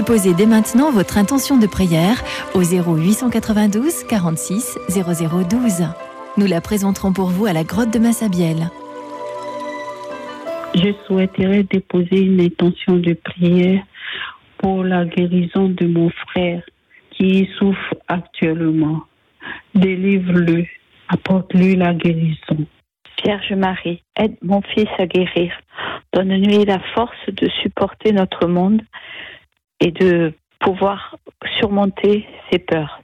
Déposez dès maintenant votre intention de prière au 0892 46 0012. Nous la présenterons pour vous à la grotte de Massabielle. Je souhaiterais déposer une intention de prière pour la guérison de mon frère qui souffre actuellement. Délivre-le, apporte-lui la guérison. Vierge Marie, aide mon fils à guérir. Donne-lui la force de supporter notre monde et de pouvoir surmonter ses peurs.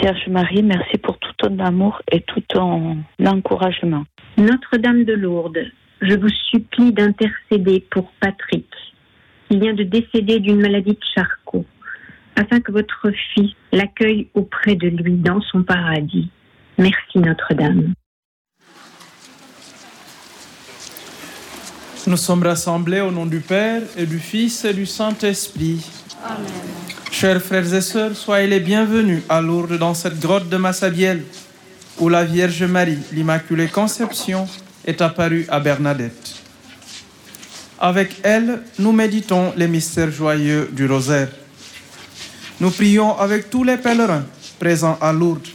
Vierge Marie, merci pour tout ton amour et tout ton encouragement. Notre-Dame de Lourdes, je vous supplie d'intercéder pour Patrick, qui vient de décéder d'une maladie de Charcot, afin que votre fils l'accueille auprès de lui dans son paradis. Merci Notre-Dame. Nous sommes rassemblés au nom du Père et du Fils et du Saint-Esprit. Amen. Chers frères et sœurs, soyez les bienvenus à Lourdes dans cette grotte de Massabielle où la Vierge Marie, l'Immaculée Conception, est apparue à Bernadette. Avec elle, nous méditons les mystères joyeux du rosaire. Nous prions avec tous les pèlerins présents à Lourdes.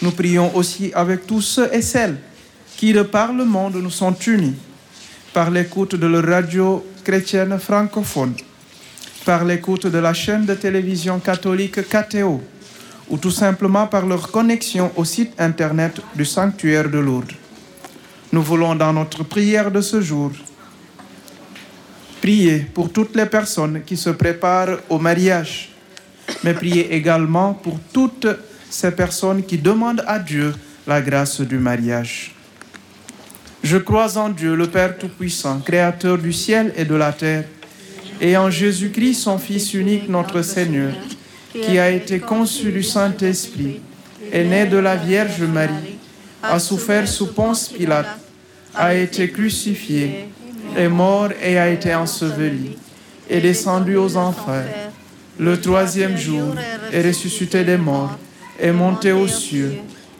Nous prions aussi avec tous ceux et celles qui, de par le monde, nous sont unis par l'écoute de la radio chrétienne francophone, par l'écoute de la chaîne de télévision catholique KTO, ou tout simplement par leur connexion au site internet du sanctuaire de Lourdes. Nous voulons dans notre prière de ce jour prier pour toutes les personnes qui se préparent au mariage, mais prier également pour toutes ces personnes qui demandent à Dieu la grâce du mariage. Je crois en Dieu, le Père Tout-Puissant, Créateur du ciel et de la terre, et en Jésus-Christ, son Fils unique, notre Seigneur, qui a été conçu du Saint-Esprit, est né de la Vierge Marie, a souffert sous Ponce Pilate, a été crucifié, est mort et a été enseveli, est descendu aux enfers. Le troisième jour est ressuscité des morts, est monté aux cieux,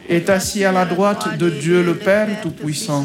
est assis à la droite de Dieu le Père Tout-Puissant,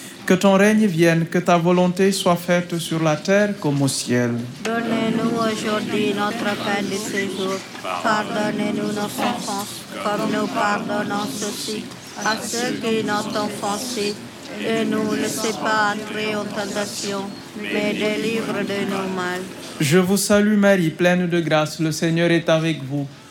que ton règne vienne, que ta volonté soit faite sur la terre comme au ciel. Donnez-nous aujourd'hui notre pain de ce jour. Pardonnez-nous nos offenses, comme nous pardonnons aussi à ceux qui nous ont offensés. Et ne nous laissez pas entrer en tentation, mais délivre de nos mal. Je vous salue Marie, pleine de grâce, le Seigneur est avec vous.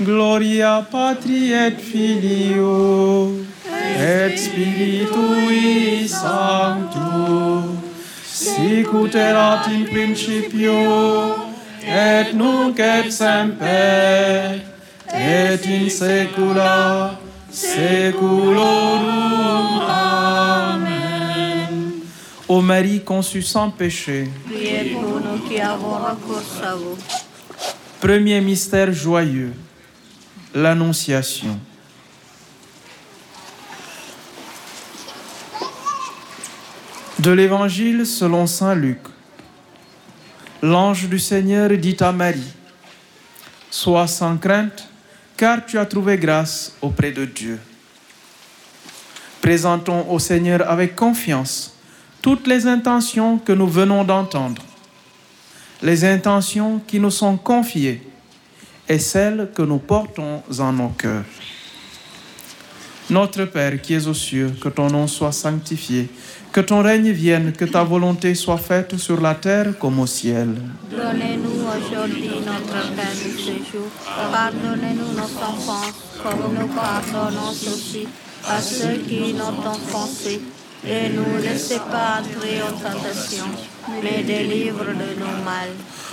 Gloria Patri et Filio et Spiritui Sancto sicut erat in principio et nunc et semper et in saecula saeculorum. Amen. Ô Marie conçue sans péché, Priez pour nous qui avons recours à vous. Premier mystère joyeux, l'Annonciation. De l'Évangile selon Saint Luc. L'ange du Seigneur dit à Marie, Sois sans crainte, car tu as trouvé grâce auprès de Dieu. Présentons au Seigneur avec confiance toutes les intentions que nous venons d'entendre, les intentions qui nous sont confiées et celles que nous portons en nos cœurs. Notre Père qui es aux cieux, que ton nom soit sanctifié, que ton règne vienne, que ta volonté soit faite sur la terre comme au ciel. Donnez-nous aujourd'hui notre pain de ce jour. Pardonnez-nous nos offenses, comme nous pardonnons aussi à ceux qui nous ont offensés. Et nous laissez pas entrer en tentation, mais délivre de nous mal.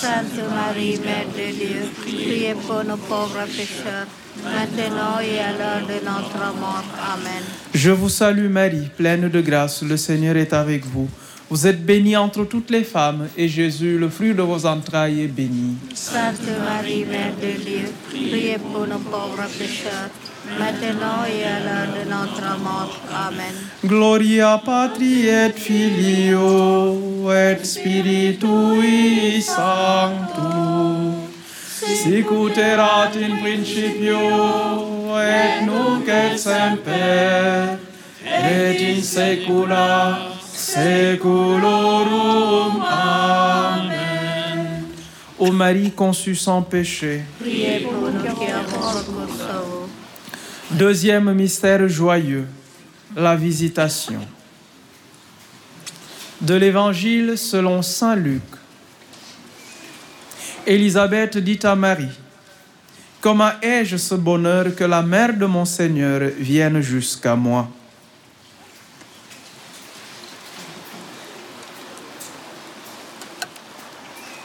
Sainte Marie, Mère de Dieu, priez pour nos pauvres pécheurs, maintenant et à l'heure de notre mort. Amen. Je vous salue Marie, pleine de grâce, le Seigneur est avec vous. Vous êtes bénie entre toutes les femmes, et Jésus, le fruit de vos entrailles, est béni. Sainte Marie, Mère de Dieu, priez pour nos pauvres pécheurs, maintenant et à l'heure de notre mort. Amen. Gloria patri et filio et spiritui sancto. Sic ut erat in principio et nunc et semper et in saecula saeculorum. Amen. Ô Marie conçue sans péché, Priez pour nous qui avons recours à vous. Deuxième mystère joyeux, la visitation. De l'Évangile selon Saint Luc. Élisabeth dit à Marie, Comment ai-je ce bonheur que la mère de mon Seigneur vienne jusqu'à moi?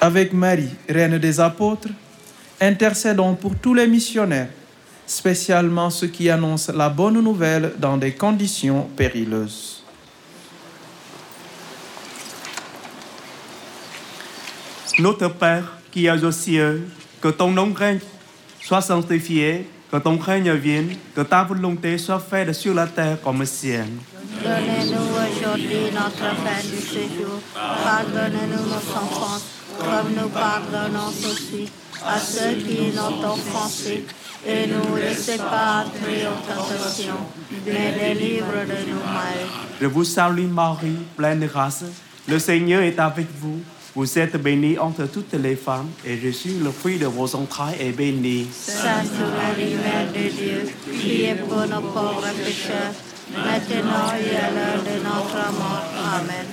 Avec Marie, reine des apôtres, intercédons pour tous les missionnaires spécialement ceux qui annoncent la bonne nouvelle dans des conditions périlleuses. Notre Père qui es aux cieux, que ton nom règne, soit sanctifié, que ton règne vienne, que ta volonté soit faite sur la terre comme au ciel. Donnez-nous aujourd'hui notre pain de ce jour. Pardonnez-nous nos offenses, comme nous pardonnons aussi à ceux qui nous ont offensés. et nous laissez pas entrer en tentation, mais délivre de nous mal. Je vous salue Marie, pleine de grâce. Le Seigneur est avec vous. Vous êtes bénie entre toutes les femmes, et Jésus, le fruit de vos entrailles, est béni. Sainte Marie, Mère de Dieu, priez pour nos pauvres pécheurs, maintenant et à l'heure de notre mort. Amen.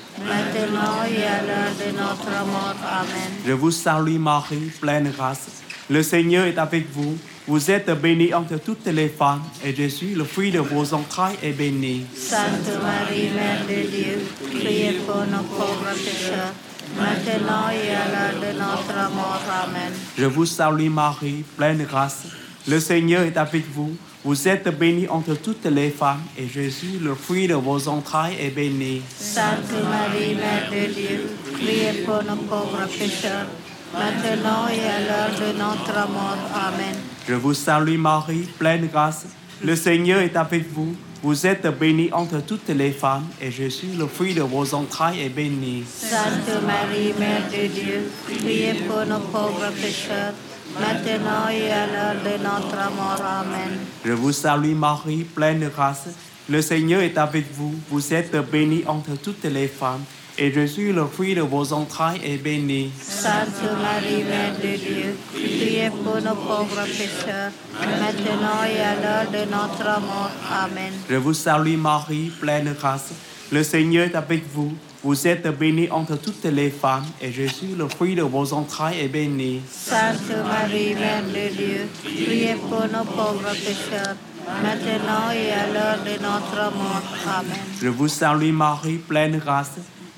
maintenant et à l'heure de notre mort. Amen. Je vous salue Marie, pleine de grâce. Le Seigneur est avec vous. Vous êtes bénie entre toutes les femmes, et Jésus, le fruit de vos entrailles, est béni. Sainte Marie, Mère de Dieu, priez pour nos pauvres pécheurs, maintenant et à l'heure de notre mort. Amen. Je vous salue Marie, pleine de grâce. Le Seigneur est avec vous. Vous êtes bénie entre toutes les femmes, et Jésus, le fruit de vos entrailles, est béni. Sainte Marie, Mère de Dieu, priez pour nos pauvres pécheurs, maintenant et à l'heure de notre mort. Amen. Je vous salue Marie, pleine grâce. Le Seigneur est avec vous. Vous êtes bénie entre toutes les femmes, et Jésus, le fruit de vos entrailles, est béni. Sainte Marie, Mère de Dieu, priez pour nos pauvres pécheurs, maintenant et à l'heure de notre mort. Amen. Je vous salue Marie, pleine de grâce. Le Seigneur est avec vous. Vous êtes bénie entre toutes les femmes, et Jésus, le fruit de vos entrailles, est béni. Sainte Marie, Mère de Dieu, priez pour nos pauvres pécheurs, maintenant et à l'heure de notre mort. Amen. Je vous salue Marie, pleine de grâce. Le Seigneur est avec vous. Vous êtes bénie entre toutes les femmes, et Jésus, le fruit de vos entrailles, est béni. Sainte Marie, Mère de Dieu, priez pour nos pauvres pécheurs, maintenant et à l'heure de notre mort. Amen. Je vous salue Marie, pleine grâce.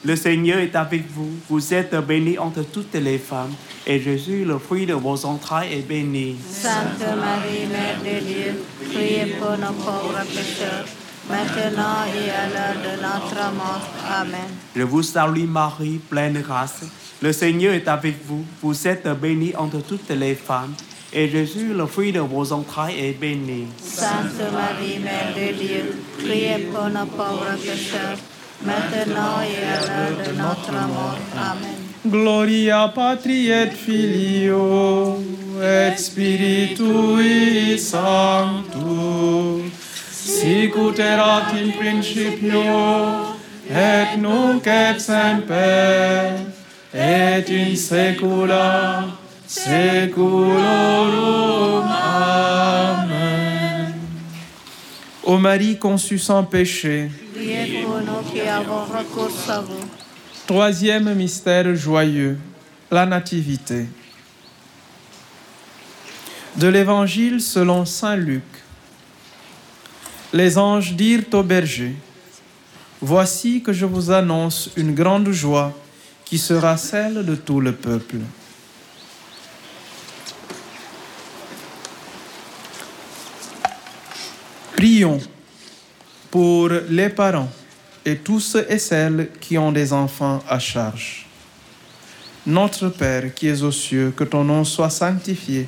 Le Seigneur est avec vous. Vous êtes bénie entre toutes les femmes, et Jésus, le fruit de vos entrailles, est béni. Sainte Marie, Mère de Dieu, priez pour nos pauvres pécheurs, maintenant et à l'heure de notre mort. Amen. Je vous salue Marie, pleine de grâce. Le Seigneur est avec vous. Vous êtes bénie entre toutes les femmes, et Jésus, le fruit de vos entrailles, est béni. Sainte Marie, Mère de Dieu, priez pour nos pauvres pécheurs, maintenant et à l'heure de notre mort. Amen. Gloria Patri et Filio et Spiritui Sancto sic ut erat in principio et nunc et semper et in saecula saeculorum. Amen. Ô Marie conçue sans péché, Priez pour nous qui avons recours à vous. Troisième mystère joyeux, la Nativité. De l'Évangile selon Saint Luc. Les anges dirent aux bergers, Voici que je vous annonce une grande joie qui sera celle de tout le peuple. Prions pour les parents et tous ceux et celles qui ont des enfants à charge. Notre Père qui es aux cieux, que ton nom soit sanctifié,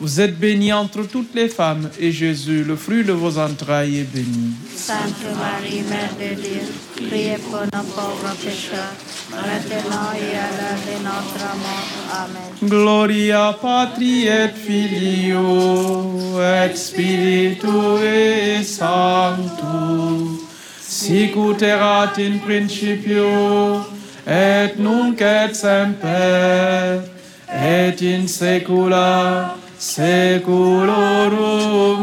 Vous êtes bénie entre toutes les femmes, et Jésus, le fruit de vos entrailles, est béni. Sainte Marie, Mère de Dieu, priez pour nos pauvres pécheurs, maintenant et à l'heure de notre mort. Amen. Gloria Patri et Filio et Spiritui Sancto, sic ut erat in principio et nunc et semper et in saecula saeculorum.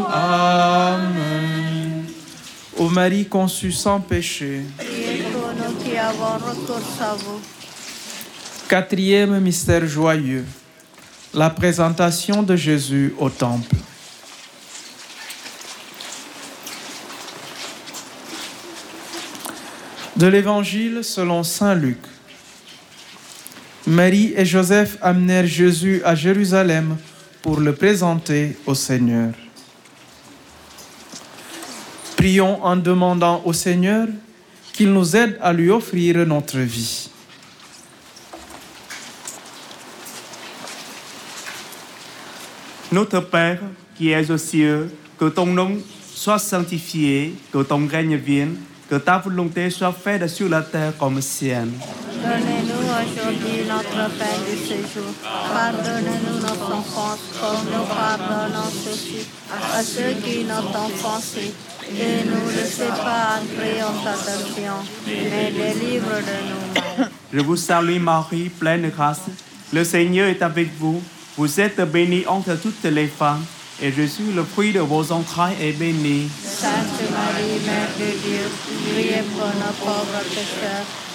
Amen. Ô Marie conçue sans péché. Quatrième mystère joyeux, la présentation de Jésus au temple. De l'Évangile selon Saint Luc. Marie et Joseph amenèrent Jésus à Jérusalem pour le présenter au Seigneur. Prions en demandant au Seigneur qu'il nous aide à lui offrir notre vie. Notre Père qui es aux cieux, que ton nom soit sanctifié, que ton règne vienne, que ta volonté soit faite sur la terre comme au ciel. Aujourd'hui notre pain du séjour. Pardonnez-nous notre offense, comme nous pardonnons ceux à ceux qui nous ont offensés. Et ne nous laissez pas entrer en tentation, mais délivre de nous. Je vous salue Marie, pleine de grâce. Le Seigneur est avec vous. Vous êtes bénie entre toutes les femmes, et Jésus, le fruit de vos entrailles, est béni. Sainte Marie, Mère de Dieu, priez pour nos pauvres pécheurs,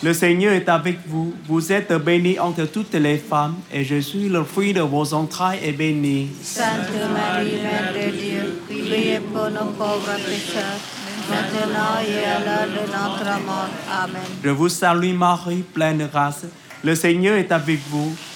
Le Seigneur est avec vous. Vous êtes bénie entre toutes les femmes, et Jésus, le fruit de vos entrailles, est béni. Sainte Marie, Mère de Dieu, priez pour nos pauvres pécheurs, maintenant et à l'heure de notre mort. Amen. Je vous salue Marie, pleine de grâce. Le Seigneur est avec vous.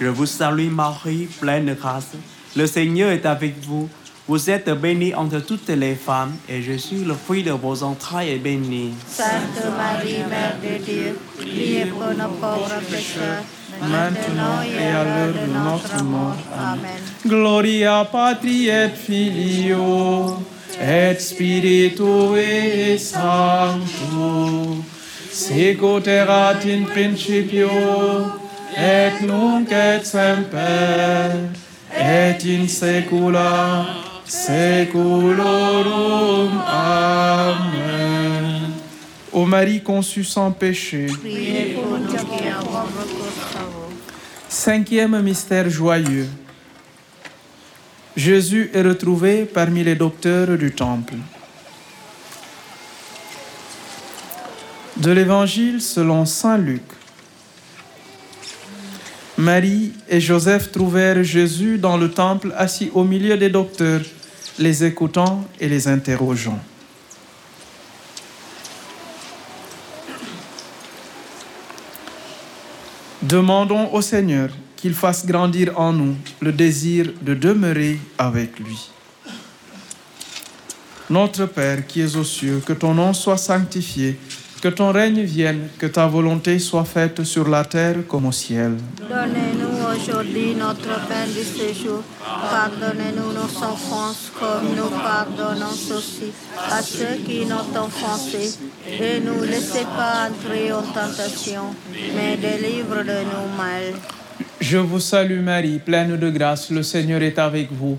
Je vous salue Marie, pleine de grâce. Le Seigneur est avec vous. Vous êtes bénie entre toutes les femmes, et Jésus, le fruit de vos entrailles, est béni. Sainte Marie, Mère de Dieu, priez pour nos pauvres pécheurs, maintenant et à l'heure de notre mort. Amen. Gloria Patri et Filio et Spiritui Sancto sicut erat in principio et nunc et semper et in saecula saeculorum. Amen. Ô Marie conçue sans péché. Cinquième mystère joyeux. Jésus est retrouvé parmi les docteurs du temple. De l'Évangile selon Saint Luc. Marie et Joseph trouvèrent Jésus dans le temple assis au milieu des docteurs, les écoutant et les interrogeant. Demandons au Seigneur qu'il fasse grandir en nous le désir de demeurer avec lui. Notre Père qui es aux cieux, que ton nom soit sanctifié, que ton règne vienne, que ta volonté soit faite sur la terre comme au ciel. Donnez-nous aujourd'hui notre pain du séjour. Pardonnez-nous nos offenses comme nous pardonnons aussi à ceux qui nous ont offensés. Et ne nous laissez pas entrer en tentation, mais délivre de nous mal. Je vous salue Marie, pleine de grâce, le Seigneur est avec vous.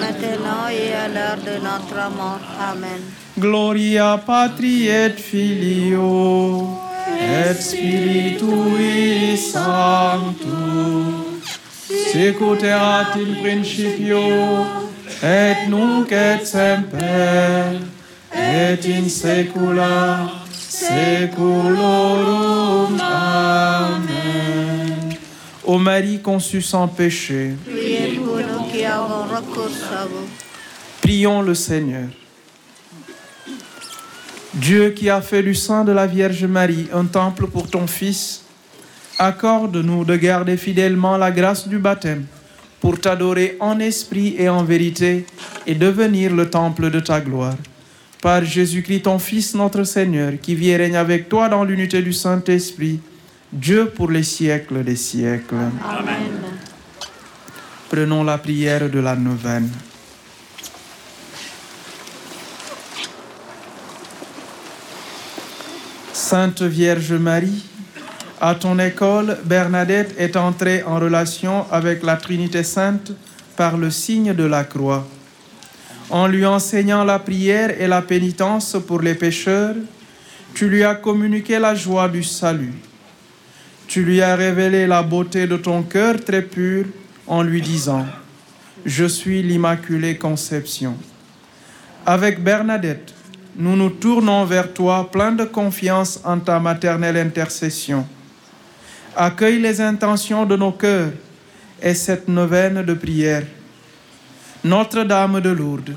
maintenant et à l'heure de notre mort. Amen. Gloria patri et filio et spiritui sancto sicut erat in principio et nunc et semper et in saecula saeculorum amen Ô Marie conçue sans péché Prions le Seigneur. Dieu qui a fait du sein de la Vierge Marie un temple pour ton Fils, accorde-nous de garder fidèlement la grâce du baptême pour t'adorer en esprit et en vérité et devenir le temple de ta gloire. Par Jésus-Christ, ton Fils, notre Seigneur, qui vit et règne avec toi dans l'unité du Saint-Esprit, Dieu pour les siècles des siècles. Amen. Prenons la prière de la neuvaine. Sainte Vierge Marie, à ton école, Bernadette est entrée en relation avec la Trinité Sainte par le signe de la croix. En lui enseignant la prière et la pénitence pour les pécheurs, tu lui as communiqué la joie du salut. Tu lui as révélé la beauté de ton cœur très pur en lui disant, Je suis l'Immaculée Conception. Avec Bernadette, nous nous tournons vers toi plein de confiance en ta maternelle intercession. Accueille les intentions de nos cœurs et cette neuvaine de prière. Notre-Dame de Lourdes,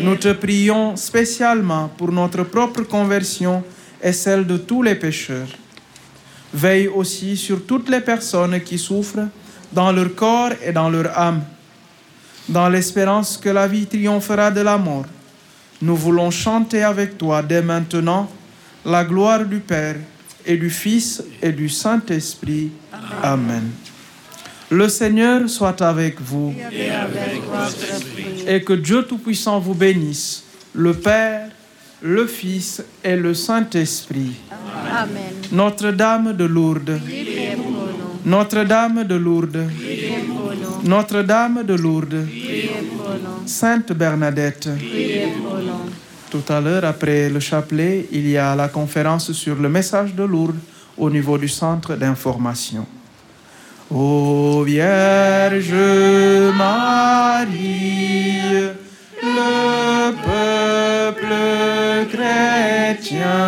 nous te prions spécialement pour notre propre conversion et celle de tous les pécheurs. Veille aussi sur toutes les personnes qui souffrent dans leur corps et dans leur âme. Dans l'espérance que la vie triomphera de la mort, nous voulons chanter avec toi dès maintenant la gloire du Père et du Fils et du Saint-Esprit. Amen. Le Seigneur soit avec vous Et avec votre esprit. et que Dieu Tout-Puissant vous bénisse, le Père, le Fils et le Saint-Esprit. Amen. Notre-Dame de Lourdes. Notre-Dame de Lourdes. Notre-Dame de Lourdes. Sainte Bernadette. Tout à l'heure, après le chapelet, il y a la conférence sur le message de Lourdes au niveau du centre d'information. Ô Vierge Marie, le peuple chrétien,